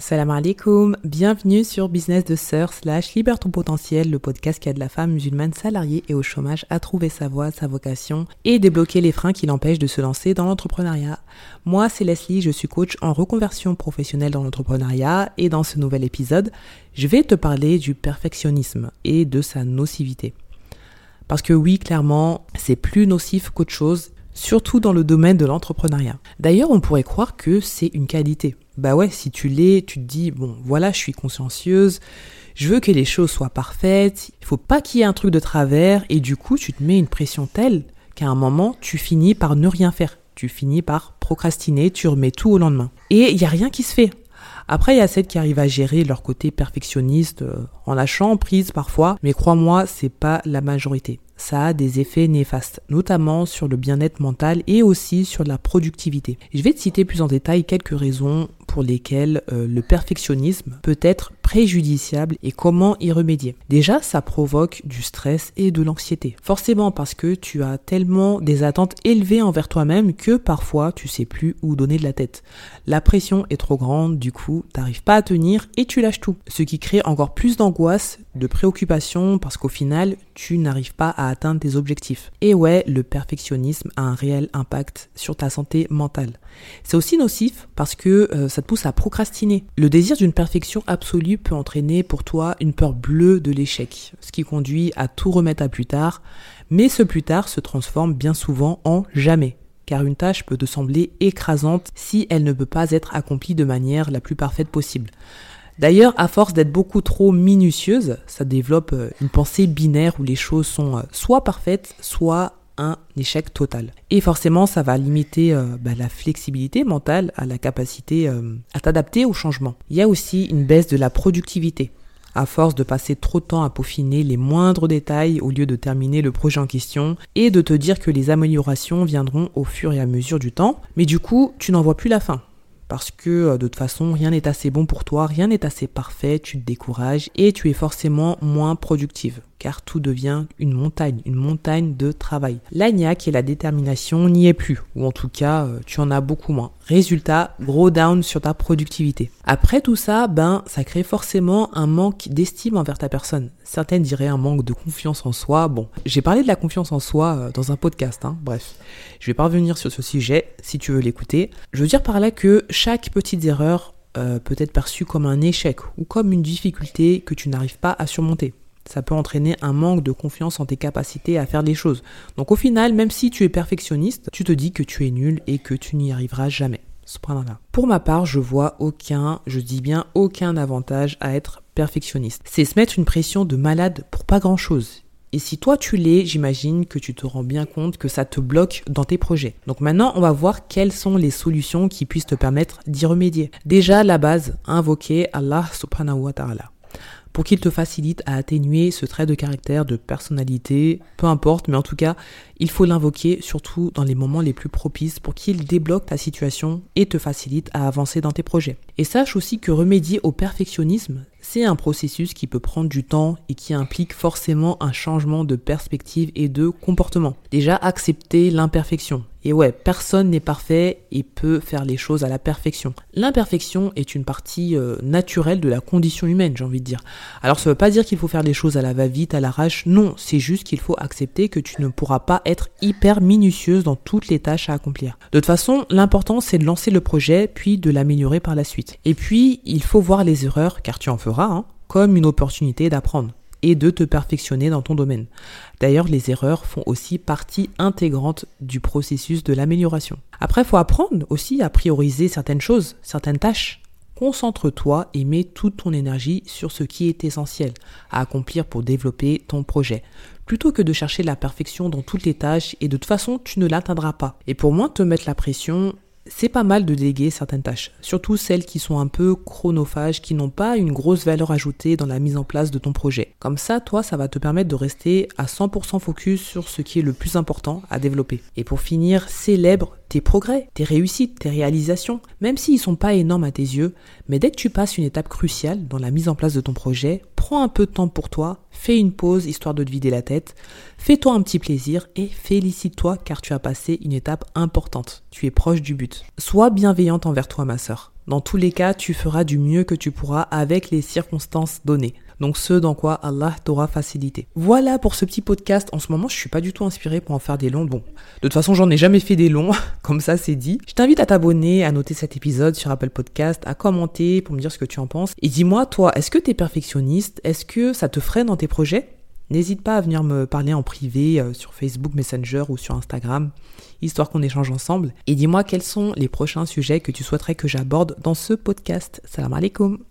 Salam alaikum, bienvenue sur Business de Sœur slash Libère potentiel, le podcast qui aide la femme musulmane salariée et au chômage à trouver sa voie, sa vocation et débloquer les freins qui l'empêchent de se lancer dans l'entrepreneuriat. Moi, c'est Leslie, je suis coach en reconversion professionnelle dans l'entrepreneuriat et dans ce nouvel épisode, je vais te parler du perfectionnisme et de sa nocivité. Parce que oui, clairement, c'est plus nocif qu'autre chose, surtout dans le domaine de l'entrepreneuriat. D'ailleurs, on pourrait croire que c'est une qualité. Bah ouais, si tu l'es, tu te dis, bon, voilà, je suis consciencieuse, je veux que les choses soient parfaites, il faut pas qu'il y ait un truc de travers, et du coup, tu te mets une pression telle qu'à un moment, tu finis par ne rien faire. Tu finis par procrastiner, tu remets tout au lendemain. Et il n'y a rien qui se fait. Après, il y a celles qui arrivent à gérer leur côté perfectionniste euh, en lâchant prise parfois, mais crois-moi, c'est pas la majorité ça a des effets néfastes, notamment sur le bien-être mental et aussi sur la productivité. Je vais te citer plus en détail quelques raisons pour lesquelles euh, le perfectionnisme peut être préjudiciable et comment y remédier. Déjà, ça provoque du stress et de l'anxiété. Forcément parce que tu as tellement des attentes élevées envers toi-même que parfois tu sais plus où donner de la tête. La pression est trop grande, du coup, t'arrives pas à tenir et tu lâches tout. Ce qui crée encore plus d'angoisse, de préoccupation parce qu'au final, tu n'arrives pas à atteindre tes objectifs. Et ouais, le perfectionnisme a un réel impact sur ta santé mentale. C'est aussi nocif parce que euh, ça te pousse à procrastiner. Le désir d'une perfection absolue peut entraîner pour toi une peur bleue de l'échec, ce qui conduit à tout remettre à plus tard, mais ce plus tard se transforme bien souvent en jamais car une tâche peut te sembler écrasante si elle ne peut pas être accomplie de manière la plus parfaite possible. D'ailleurs, à force d'être beaucoup trop minutieuse, ça développe euh, une pensée binaire où les choses sont euh, soit parfaites, soit un échec total. Et forcément, ça va limiter euh, bah, la flexibilité mentale, à la capacité euh, à t'adapter au changement. Il y a aussi une baisse de la productivité. À force de passer trop de temps à peaufiner les moindres détails au lieu de terminer le projet en question et de te dire que les améliorations viendront au fur et à mesure du temps, mais du coup, tu n'en vois plus la fin parce que euh, de toute façon rien n'est assez bon pour toi, rien n'est assez parfait, tu te décourages et tu es forcément moins productive car tout devient une montagne, une montagne de travail. L'agnac et la détermination n'y est plus, ou en tout cas, euh, tu en as beaucoup moins. Résultat, gros down sur ta productivité. Après tout ça, ben, ça crée forcément un manque d'estime envers ta personne. Certaines diraient un manque de confiance en soi. Bon, j'ai parlé de la confiance en soi euh, dans un podcast, hein. bref. Je vais pas revenir sur ce sujet si tu veux l'écouter. Je veux dire par là que chaque petite erreur euh, peut être perçue comme un échec ou comme une difficulté que tu n'arrives pas à surmonter ça peut entraîner un manque de confiance en tes capacités à faire les choses. Donc au final, même si tu es perfectionniste, tu te dis que tu es nul et que tu n'y arriveras jamais. Pour ma part, je vois aucun, je dis bien aucun avantage à être perfectionniste. C'est se mettre une pression de malade pour pas grand chose. Et si toi tu l'es, j'imagine que tu te rends bien compte que ça te bloque dans tes projets. Donc maintenant, on va voir quelles sont les solutions qui puissent te permettre d'y remédier. Déjà, la base, invoquer Allah subhanahu wa ta'ala pour qu'il te facilite à atténuer ce trait de caractère, de personnalité, peu importe, mais en tout cas, il faut l'invoquer surtout dans les moments les plus propices pour qu'il débloque ta situation et te facilite à avancer dans tes projets. Et sache aussi que remédier au perfectionnisme, c'est un processus qui peut prendre du temps et qui implique forcément un changement de perspective et de comportement. Déjà, accepter l'imperfection. Et ouais, personne n'est parfait et peut faire les choses à la perfection. L'imperfection est une partie euh, naturelle de la condition humaine, j'ai envie de dire. Alors ça veut pas dire qu'il faut faire les choses à la va-vite, à l'arrache, non, c'est juste qu'il faut accepter que tu ne pourras pas être hyper minutieuse dans toutes les tâches à accomplir. De toute façon, l'important c'est de lancer le projet puis de l'améliorer par la suite. Et puis, il faut voir les erreurs, car tu en feras, hein, comme une opportunité d'apprendre et de te perfectionner dans ton domaine. D'ailleurs, les erreurs font aussi partie intégrante du processus de l'amélioration. Après, il faut apprendre aussi à prioriser certaines choses, certaines tâches. Concentre-toi et mets toute ton énergie sur ce qui est essentiel à accomplir pour développer ton projet, plutôt que de chercher la perfection dans toutes les tâches et de toute façon tu ne l'atteindras pas. Et pour moins te mettre la pression, c'est pas mal de déléguer certaines tâches, surtout celles qui sont un peu chronophages, qui n'ont pas une grosse valeur ajoutée dans la mise en place de ton projet. Comme ça, toi, ça va te permettre de rester à 100% focus sur ce qui est le plus important à développer. Et pour finir, célèbre tes progrès, tes réussites, tes réalisations, même s'ils sont pas énormes à tes yeux, mais dès que tu passes une étape cruciale dans la mise en place de ton projet, prends un peu de temps pour toi, fais une pause histoire de te vider la tête, fais-toi un petit plaisir et félicite-toi car tu as passé une étape importante. Tu es proche du but. Sois bienveillante envers toi, ma sœur. Dans tous les cas, tu feras du mieux que tu pourras avec les circonstances données. Donc ce dans quoi Allah t'aura facilité. Voilà pour ce petit podcast. En ce moment, je suis pas du tout inspirée pour en faire des longs. Bon, de toute façon, j'en ai jamais fait des longs, comme ça c'est dit. Je t'invite à t'abonner, à noter cet épisode sur Apple Podcast, à commenter pour me dire ce que tu en penses. Et dis-moi, toi, est-ce que tu es perfectionniste? Est-ce que ça te freine dans tes projets? N'hésite pas à venir me parler en privé euh, sur Facebook Messenger ou sur Instagram, histoire qu'on échange ensemble. Et dis-moi quels sont les prochains sujets que tu souhaiterais que j'aborde dans ce podcast? Salam alaikum